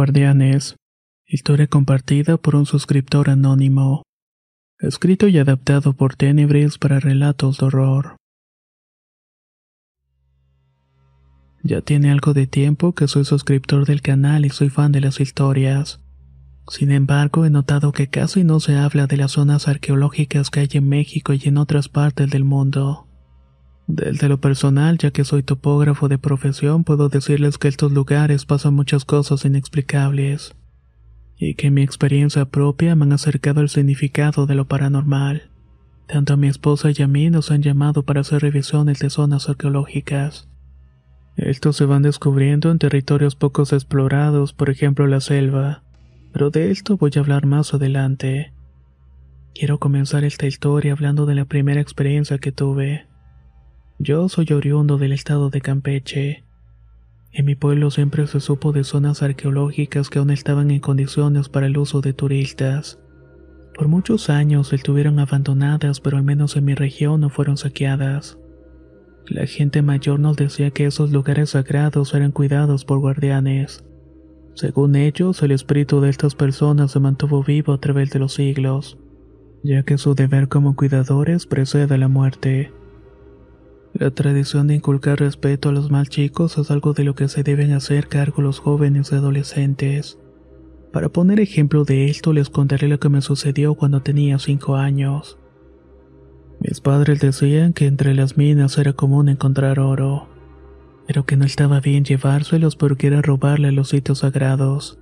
Guardianes. Historia compartida por un suscriptor anónimo. Escrito y adaptado por Tenebris para relatos de horror. Ya tiene algo de tiempo que soy suscriptor del canal y soy fan de las historias. Sin embargo, he notado que casi no se habla de las zonas arqueológicas que hay en México y en otras partes del mundo. Desde lo personal, ya que soy topógrafo de profesión, puedo decirles que estos lugares pasan muchas cosas inexplicables, y que mi experiencia propia me han acercado al significado de lo paranormal. Tanto a mi esposa y a mí nos han llamado para hacer revisiones de zonas arqueológicas. Estos se van descubriendo en territorios pocos explorados, por ejemplo la selva, pero de esto voy a hablar más adelante. Quiero comenzar esta historia hablando de la primera experiencia que tuve. Yo soy oriundo del estado de Campeche. En mi pueblo siempre se supo de zonas arqueológicas que aún estaban en condiciones para el uso de turistas. Por muchos años estuvieron abandonadas, pero al menos en mi región no fueron saqueadas. La gente mayor nos decía que esos lugares sagrados eran cuidados por guardianes. Según ellos, el espíritu de estas personas se mantuvo vivo a través de los siglos, ya que su deber como cuidadores precede a la muerte. La tradición de inculcar respeto a los más chicos es algo de lo que se deben hacer cargo los jóvenes y adolescentes. Para poner ejemplo de esto les contaré lo que me sucedió cuando tenía 5 años. Mis padres decían que entre las minas era común encontrar oro, pero que no estaba bien llevárselos porque era robarle a los sitios sagrados.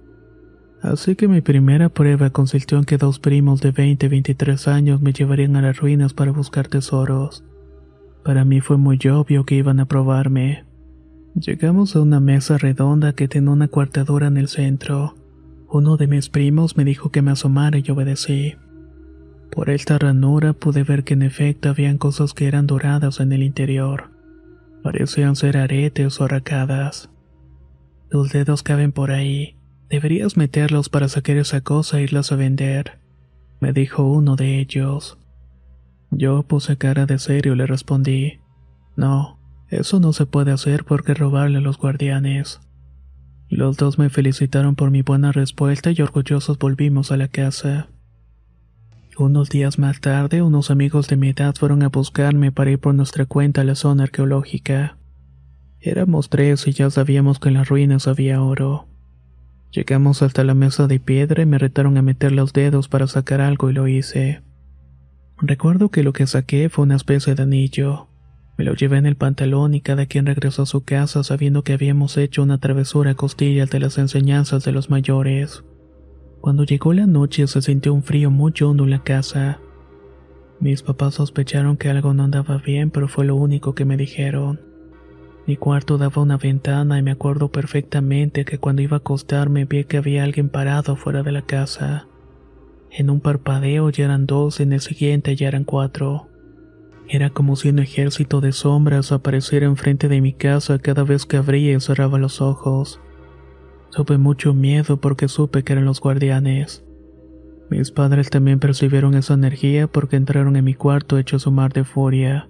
Así que mi primera prueba consistió en que dos primos de 20 y 23 años me llevarían a las ruinas para buscar tesoros. Para mí fue muy obvio que iban a probarme. Llegamos a una mesa redonda que tenía una cuartadura en el centro. Uno de mis primos me dijo que me asomara y obedecí. Por esta ranura pude ver que en efecto habían cosas que eran doradas en el interior. Parecían ser aretes o arracadas. Tus dedos caben por ahí. Deberías meterlos para sacar esa cosa e irlas a vender, me dijo uno de ellos. Yo puse cara de serio y le respondí, no, eso no se puede hacer porque robarle a los guardianes. Los dos me felicitaron por mi buena respuesta y orgullosos volvimos a la casa. Unos días más tarde, unos amigos de mi edad fueron a buscarme para ir por nuestra cuenta a la zona arqueológica. Éramos tres y ya sabíamos que en las ruinas había oro. Llegamos hasta la mesa de piedra y me retaron a meter los dedos para sacar algo y lo hice. Recuerdo que lo que saqué fue una especie de anillo. Me lo llevé en el pantalón y cada quien regresó a su casa sabiendo que habíamos hecho una travesura a costillas de las enseñanzas de los mayores. Cuando llegó la noche se sintió un frío muy hondo en la casa. Mis papás sospecharon que algo no andaba bien, pero fue lo único que me dijeron. Mi cuarto daba una ventana y me acuerdo perfectamente que cuando iba a acostarme vi que había alguien parado fuera de la casa. En un parpadeo ya eran dos, en el siguiente ya eran cuatro. Era como si un ejército de sombras apareciera enfrente de mi casa cada vez que abría y cerraba los ojos. Tuve mucho miedo porque supe que eran los guardianes. Mis padres también percibieron esa energía porque entraron en mi cuarto hechos un mar de furia.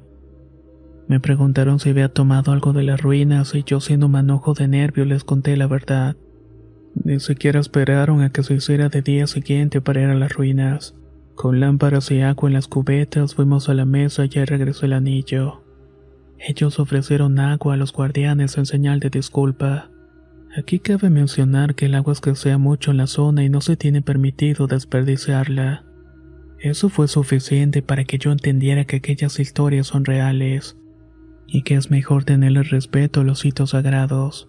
Me preguntaron si había tomado algo de las ruinas y yo siendo un manojo de nervio les conté la verdad. Ni siquiera esperaron a que se hiciera de día siguiente para ir a las ruinas. Con lámparas y agua en las cubetas fuimos a la mesa y regresó el anillo. Ellos ofrecieron agua a los guardianes en señal de disculpa. Aquí cabe mencionar que el agua escasea mucho en la zona y no se tiene permitido desperdiciarla. Eso fue suficiente para que yo entendiera que aquellas historias son reales y que es mejor tenerle respeto a los sitios sagrados.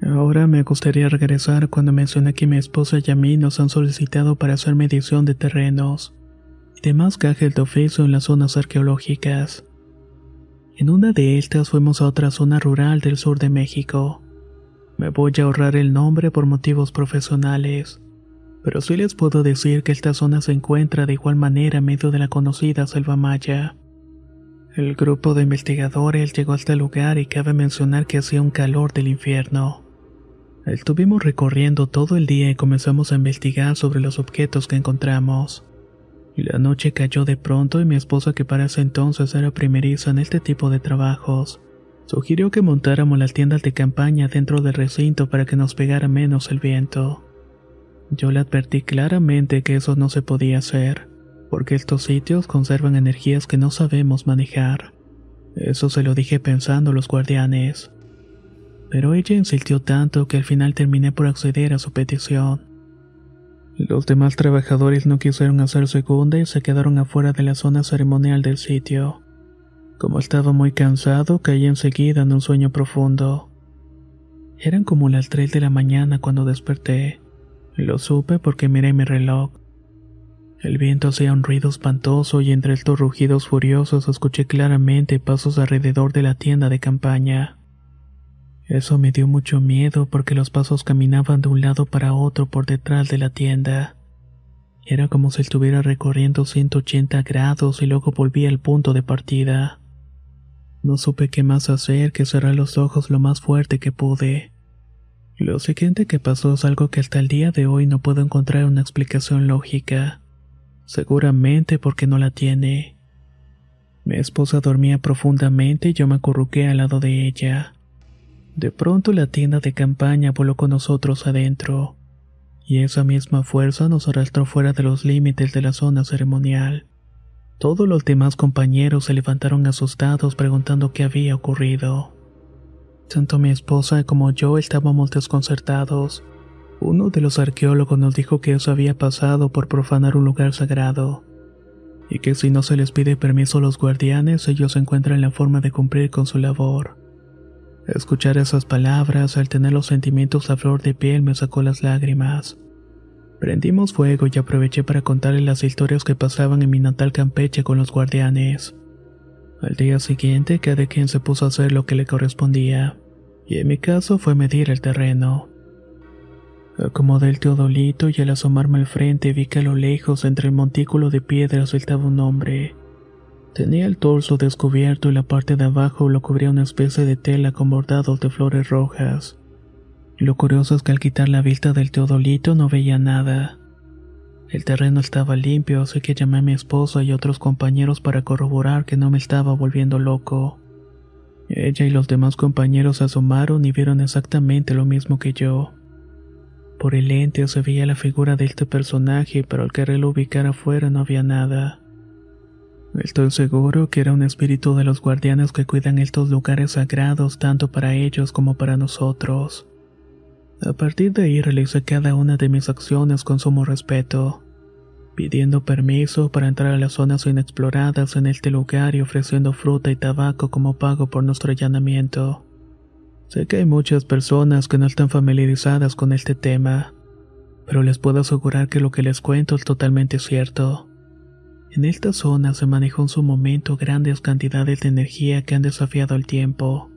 Ahora me gustaría regresar cuando mencioné que mi esposa y a mí nos han solicitado para hacer medición de terrenos y demás cajes de oficio en las zonas arqueológicas. En una de estas fuimos a otra zona rural del sur de México. Me voy a ahorrar el nombre por motivos profesionales, pero sí les puedo decir que esta zona se encuentra de igual manera en medio de la conocida selva maya. El grupo de investigadores llegó a este lugar y cabe mencionar que hacía un calor del infierno. Estuvimos recorriendo todo el día y comenzamos a investigar sobre los objetos que encontramos. La noche cayó de pronto y mi esposa, que para ese entonces era primeriza en este tipo de trabajos, sugirió que montáramos las tiendas de campaña dentro del recinto para que nos pegara menos el viento. Yo le advertí claramente que eso no se podía hacer, porque estos sitios conservan energías que no sabemos manejar. Eso se lo dije pensando los guardianes. Pero ella insistió tanto que al final terminé por acceder a su petición. Los demás trabajadores no quisieron hacer segunda y se quedaron afuera de la zona ceremonial del sitio. Como estaba muy cansado, caí enseguida en un sueño profundo. Eran como las 3 de la mañana cuando desperté. Lo supe porque miré mi reloj. El viento hacía un ruido espantoso y entre estos rugidos furiosos escuché claramente pasos alrededor de la tienda de campaña. Eso me dio mucho miedo porque los pasos caminaban de un lado para otro por detrás de la tienda. Era como si estuviera recorriendo 180 grados y luego volvía al punto de partida. No supe qué más hacer que cerrar los ojos lo más fuerte que pude. Lo siguiente que pasó es algo que hasta el día de hoy no puedo encontrar una explicación lógica. Seguramente porque no la tiene. Mi esposa dormía profundamente y yo me acurruqué al lado de ella. De pronto la tienda de campaña voló con nosotros adentro, y esa misma fuerza nos arrastró fuera de los límites de la zona ceremonial. Todos los demás compañeros se levantaron asustados preguntando qué había ocurrido. Tanto mi esposa como yo estábamos desconcertados. Uno de los arqueólogos nos dijo que eso había pasado por profanar un lugar sagrado, y que si no se les pide permiso a los guardianes, ellos encuentran la forma de cumplir con su labor. Escuchar esas palabras, al tener los sentimientos a flor de piel, me sacó las lágrimas. Prendimos fuego y aproveché para contarle las historias que pasaban en mi natal Campeche con los guardianes. Al día siguiente, cada quien se puso a hacer lo que le correspondía, y en mi caso fue medir el terreno. Acomodé el teodolito y al asomarme al frente vi que a lo lejos, entre el montículo de piedras, saltaba un hombre. Tenía el torso descubierto y la parte de abajo lo cubría una especie de tela con bordados de flores rojas. Lo curioso es que al quitar la vista del teodolito no veía nada. El terreno estaba limpio, así que llamé a mi esposa y otros compañeros para corroborar que no me estaba volviendo loco. Ella y los demás compañeros se asomaron y vieron exactamente lo mismo que yo. Por el lente se veía la figura de este personaje, pero al quererlo ubicar afuera no había nada. Estoy seguro que era un espíritu de los guardianes que cuidan estos lugares sagrados tanto para ellos como para nosotros. A partir de ahí realicé cada una de mis acciones con sumo respeto, pidiendo permiso para entrar a las zonas inexploradas en este lugar y ofreciendo fruta y tabaco como pago por nuestro allanamiento. Sé que hay muchas personas que no están familiarizadas con este tema, pero les puedo asegurar que lo que les cuento es totalmente cierto. En esta zona se manejó en su momento grandes cantidades de energía que han desafiado el tiempo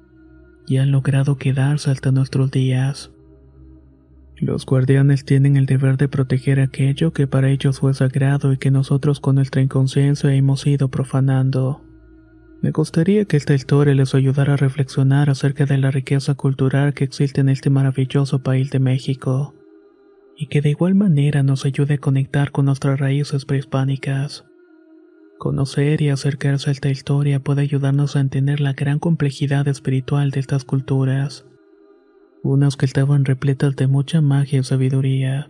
y han logrado quedarse hasta nuestros días. Los guardianes tienen el deber de proteger aquello que para ellos fue sagrado y que nosotros con nuestra inconsciencia hemos ido profanando. Me gustaría que esta historia les ayudara a reflexionar acerca de la riqueza cultural que existe en este maravilloso país de México, y que de igual manera nos ayude a conectar con nuestras raíces prehispánicas. Conocer y acercarse a esta historia puede ayudarnos a entender la gran complejidad espiritual de estas culturas, unas que estaban repletas de mucha magia y sabiduría.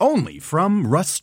Only from Rust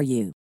for you.